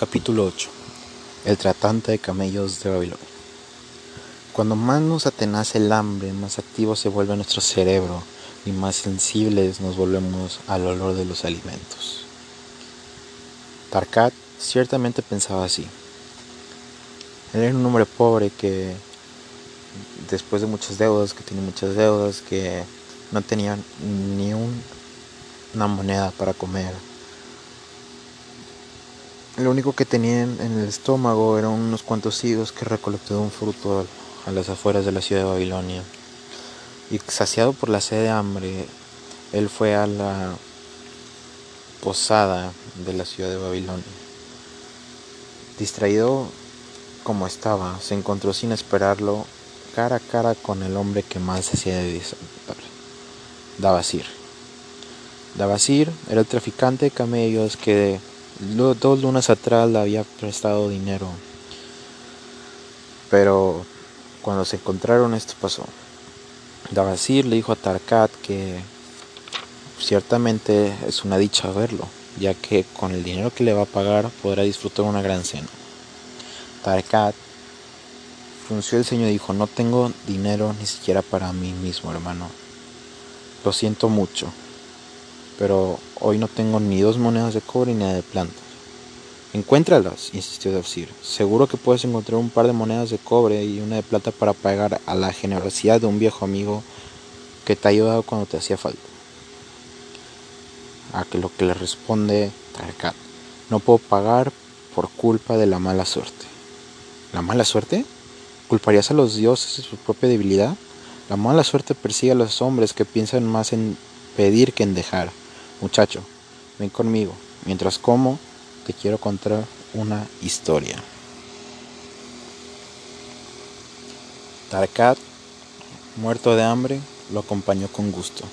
Capítulo 8 El tratante de camellos de Babilonia Cuando más nos atenace el hambre, más activo se vuelve nuestro cerebro y más sensibles nos volvemos al olor de los alimentos. Tarkat ciertamente pensaba así. Él era un hombre pobre que después de muchas deudas, que tenía muchas deudas, que no tenía ni una moneda para comer lo único que tenía en el estómago eran unos cuantos higos que recolectó de un fruto a las afueras de la ciudad de Babilonia. Y saciado por la sed de hambre, él fue a la posada de la ciudad de Babilonia. Distraído como estaba, se encontró sin esperarlo cara a cara con el hombre que más hacía de disfrutar, Davasir. Davasir era el traficante de camellos que dos lunas atrás le había prestado dinero. Pero cuando se encontraron esto pasó. Davasir le dijo a Tarkat que ciertamente es una dicha verlo, ya que con el dinero que le va a pagar podrá disfrutar una gran cena. Tarkat frunció el ceño y dijo, no tengo dinero ni siquiera para mí mismo, hermano. Lo siento mucho pero hoy no tengo ni dos monedas de cobre ni de plata. Encuéntralas, insistió Davsir. Seguro que puedes encontrar un par de monedas de cobre y una de plata para pagar a la generosidad de un viejo amigo que te ha ayudado cuando te hacía falta. A lo que le responde Tarkat, no puedo pagar por culpa de la mala suerte. ¿La mala suerte? ¿Culparías a los dioses de su propia debilidad? La mala suerte persigue a los hombres que piensan más en pedir que en dejar. Muchacho, ven conmigo. Mientras como, te quiero contar una historia. Tarkat, muerto de hambre, lo acompañó con gusto.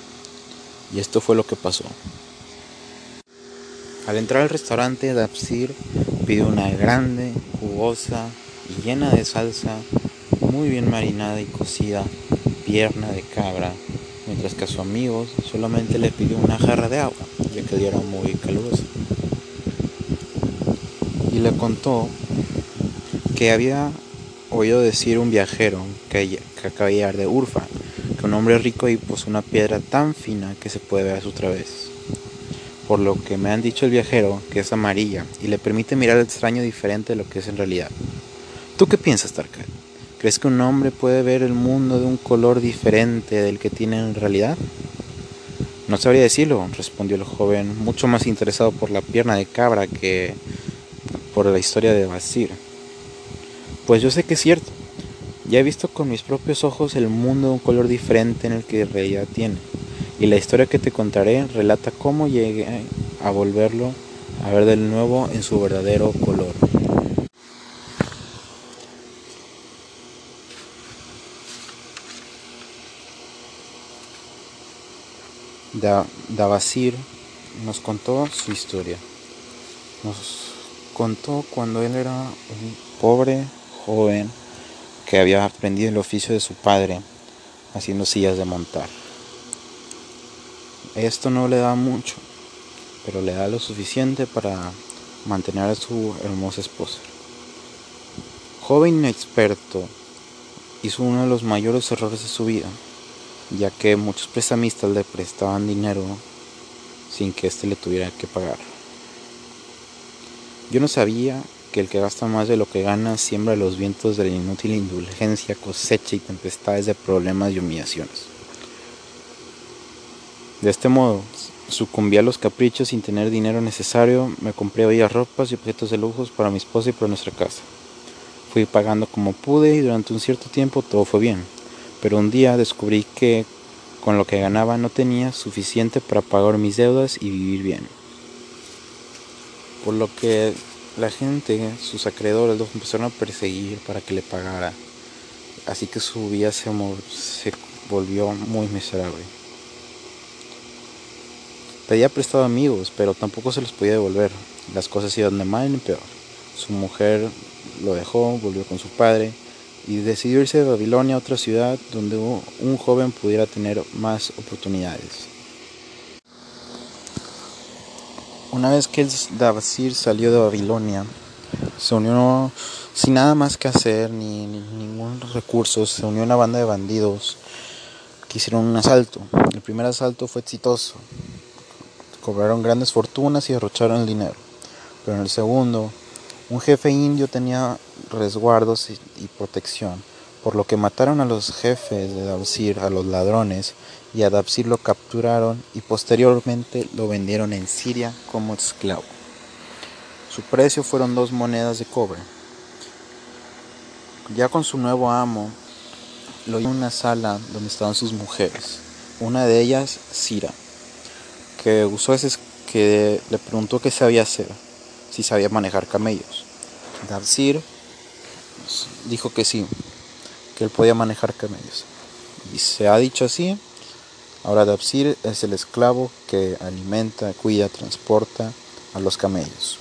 Y esto fue lo que pasó. Al entrar al restaurante, Dapsir pidió una grande, jugosa y llena de salsa, muy bien marinada y cocida, pierna de cabra mientras que a su amigo solamente le pidió una jarra de agua, ya que el día era muy caluroso. Y le contó que había oído decir un viajero que, que acaba de llegar de Urfa, que un hombre rico y posee una piedra tan fina que se puede ver a su través. Por lo que me han dicho el viajero que es amarilla y le permite mirar el extraño diferente de lo que es en realidad. ¿Tú qué piensas, Tarkat? ¿Crees que un hombre puede ver el mundo de un color diferente del que tiene en realidad? No sabría decirlo, respondió el joven, mucho más interesado por la pierna de cabra que por la historia de Basir. Pues yo sé que es cierto. Ya he visto con mis propios ojos el mundo de un color diferente en el que en realidad tiene. Y la historia que te contaré relata cómo llegué a volverlo a ver de nuevo en su verdadero color. Davasir nos contó su historia. Nos contó cuando él era un pobre joven que había aprendido el oficio de su padre haciendo sillas de montar. Esto no le da mucho, pero le da lo suficiente para mantener a su hermosa esposa. Joven inexperto, hizo uno de los mayores errores de su vida ya que muchos prestamistas le prestaban dinero sin que éste le tuviera que pagar. Yo no sabía que el que gasta más de lo que gana siembra los vientos de la inútil indulgencia, cosecha y tempestades de problemas y humillaciones. De este modo, sucumbí a los caprichos sin tener dinero necesario, me compré bellas ropas y objetos de lujos para mi esposa y para nuestra casa. Fui pagando como pude y durante un cierto tiempo todo fue bien pero un día descubrí que con lo que ganaba no tenía suficiente para pagar mis deudas y vivir bien. Por lo que la gente, sus acreedores, los empezaron a perseguir para que le pagara. Así que su vida se, se volvió muy miserable. Pedía prestado amigos, pero tampoco se los podía devolver. Las cosas iban de mal en peor. Su mujer lo dejó, volvió con su padre y decidió irse de Babilonia a otra ciudad donde un joven pudiera tener más oportunidades. Una vez que el Davasir salió de Babilonia, se unió sin nada más que hacer ni, ni ningún recurso, se unió una banda de bandidos que hicieron un asalto. El primer asalto fue exitoso, cobraron grandes fortunas y derrocharon el dinero. Pero en el segundo, un jefe indio tenía resguardos y, protección, por lo que mataron a los jefes de Dabsir, a los ladrones, y a Dabsir lo capturaron y posteriormente lo vendieron en Siria como esclavo. Su precio fueron dos monedas de cobre. Ya con su nuevo amo, lo llevó a una sala donde estaban sus mujeres. Una de ellas, Sira, que usó ese que le preguntó qué sabía hacer, si sabía manejar camellos. Dabsir dijo que sí, que él podía manejar camellos. Y se ha dicho así, ahora Dabsir es el esclavo que alimenta, cuida, transporta a los camellos.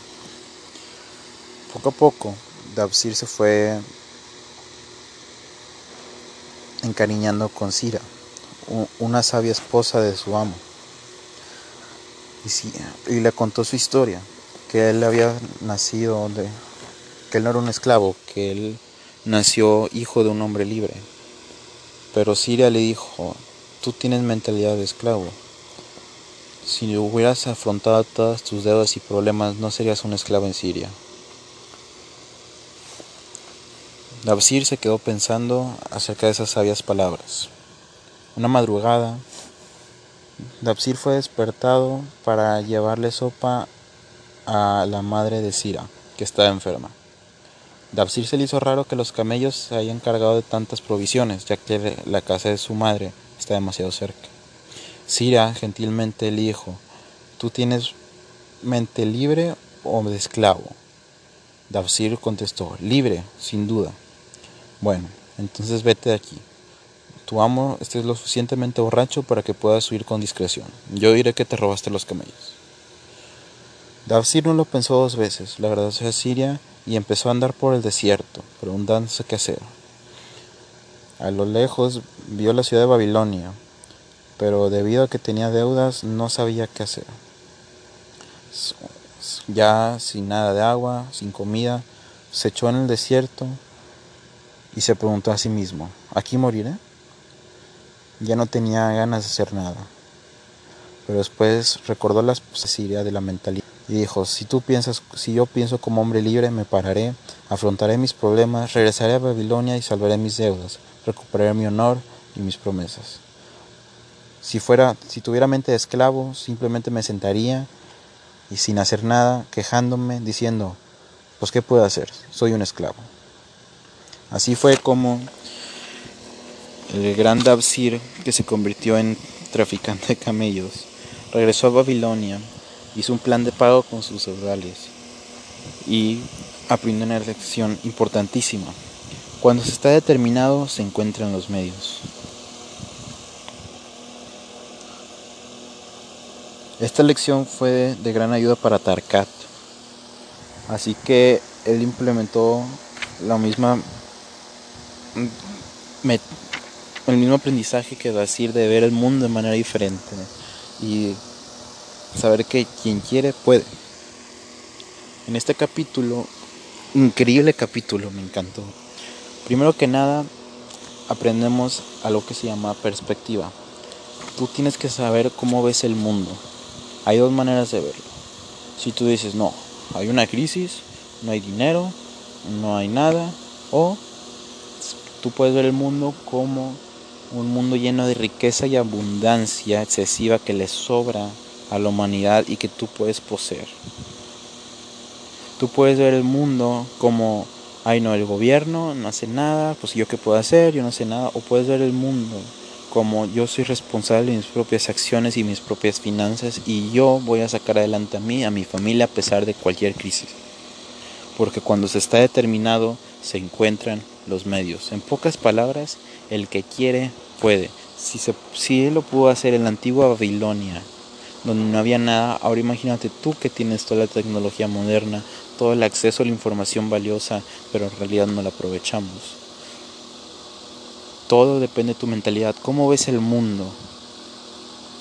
Poco a poco, Dabsir se fue encariñando con Sira, una sabia esposa de su amo. Y, y le contó su historia, que él había nacido de, que él no era un esclavo, que él nació hijo de un hombre libre. Pero Siria le dijo, tú tienes mentalidad de esclavo. Si hubieras afrontado todas tus deudas y problemas, no serías un esclavo en Siria. Dabsir se quedó pensando acerca de esas sabias palabras. Una madrugada, Dabsir fue despertado para llevarle sopa a la madre de Sira, que estaba enferma. Dabsir se le hizo raro que los camellos se hayan cargado de tantas provisiones, ya que la casa de su madre está demasiado cerca. Sira gentilmente le dijo, ¿tú tienes mente libre o de esclavo? Dabsir contestó, libre, sin duda. Bueno, entonces vete de aquí. Tu amo estés lo suficientemente borracho para que puedas huir con discreción. Yo diré que te robaste los camellos. Dabsir no lo pensó dos veces. La verdad es Siria y empezó a andar por el desierto, preguntándose qué hacer. A lo lejos vio la ciudad de Babilonia, pero debido a que tenía deudas no sabía qué hacer. Ya sin nada de agua, sin comida, se echó en el desierto y se preguntó a sí mismo, ¿aquí moriré? Ya no tenía ganas de hacer nada. Pero después recordó la Siria de la mentalidad y dijo, si tú piensas, si yo pienso como hombre libre, me pararé, afrontaré mis problemas, regresaré a Babilonia y salvaré mis deudas, recuperaré mi honor y mis promesas. Si fuera, si tuviera mente de esclavo, simplemente me sentaría y sin hacer nada, quejándome, diciendo, pues qué puedo hacer, soy un esclavo. Así fue como el gran Dabsir, que se convirtió en traficante de camellos, regresó a Babilonia hizo un plan de pago con sus feudales y aprendió una lección importantísima. Cuando se está determinado se encuentran los medios. Esta lección fue de gran ayuda para Tarkat, así que él implementó la misma el mismo aprendizaje que decir de ver el mundo de manera diferente y saber que quien quiere puede. En este capítulo, increíble capítulo, me encantó. Primero que nada, aprendemos a lo que se llama perspectiva. Tú tienes que saber cómo ves el mundo. Hay dos maneras de verlo. Si tú dices, no, hay una crisis, no hay dinero, no hay nada, o tú puedes ver el mundo como un mundo lleno de riqueza y abundancia excesiva que le sobra a la humanidad y que tú puedes poseer. Tú puedes ver el mundo como, ay no, el gobierno no hace nada, pues yo qué puedo hacer, yo no sé nada, o puedes ver el mundo como yo soy responsable de mis propias acciones y mis propias finanzas y yo voy a sacar adelante a mí, a mi familia a pesar de cualquier crisis. Porque cuando se está determinado se encuentran los medios. En pocas palabras, el que quiere puede. Si, se, si él lo pudo hacer en la antigua Babilonia, donde no había nada. Ahora imagínate tú que tienes toda la tecnología moderna, todo el acceso a la información valiosa, pero en realidad no la aprovechamos. Todo depende de tu mentalidad. ¿Cómo ves el mundo?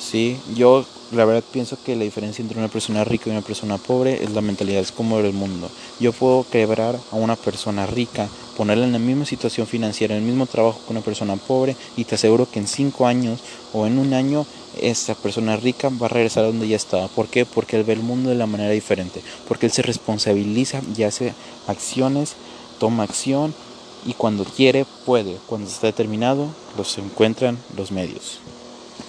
Sí, yo la verdad pienso que la diferencia entre una persona rica y una persona pobre es la mentalidad, es como el mundo. Yo puedo quebrar a una persona rica, ponerla en la misma situación financiera, en el mismo trabajo que una persona pobre y te aseguro que en cinco años o en un año esa persona rica va a regresar a donde ya estaba. ¿Por qué? Porque él ve el mundo de la manera diferente, porque él se responsabiliza y hace acciones, toma acción y cuando quiere puede. Cuando está determinado, los encuentran los medios.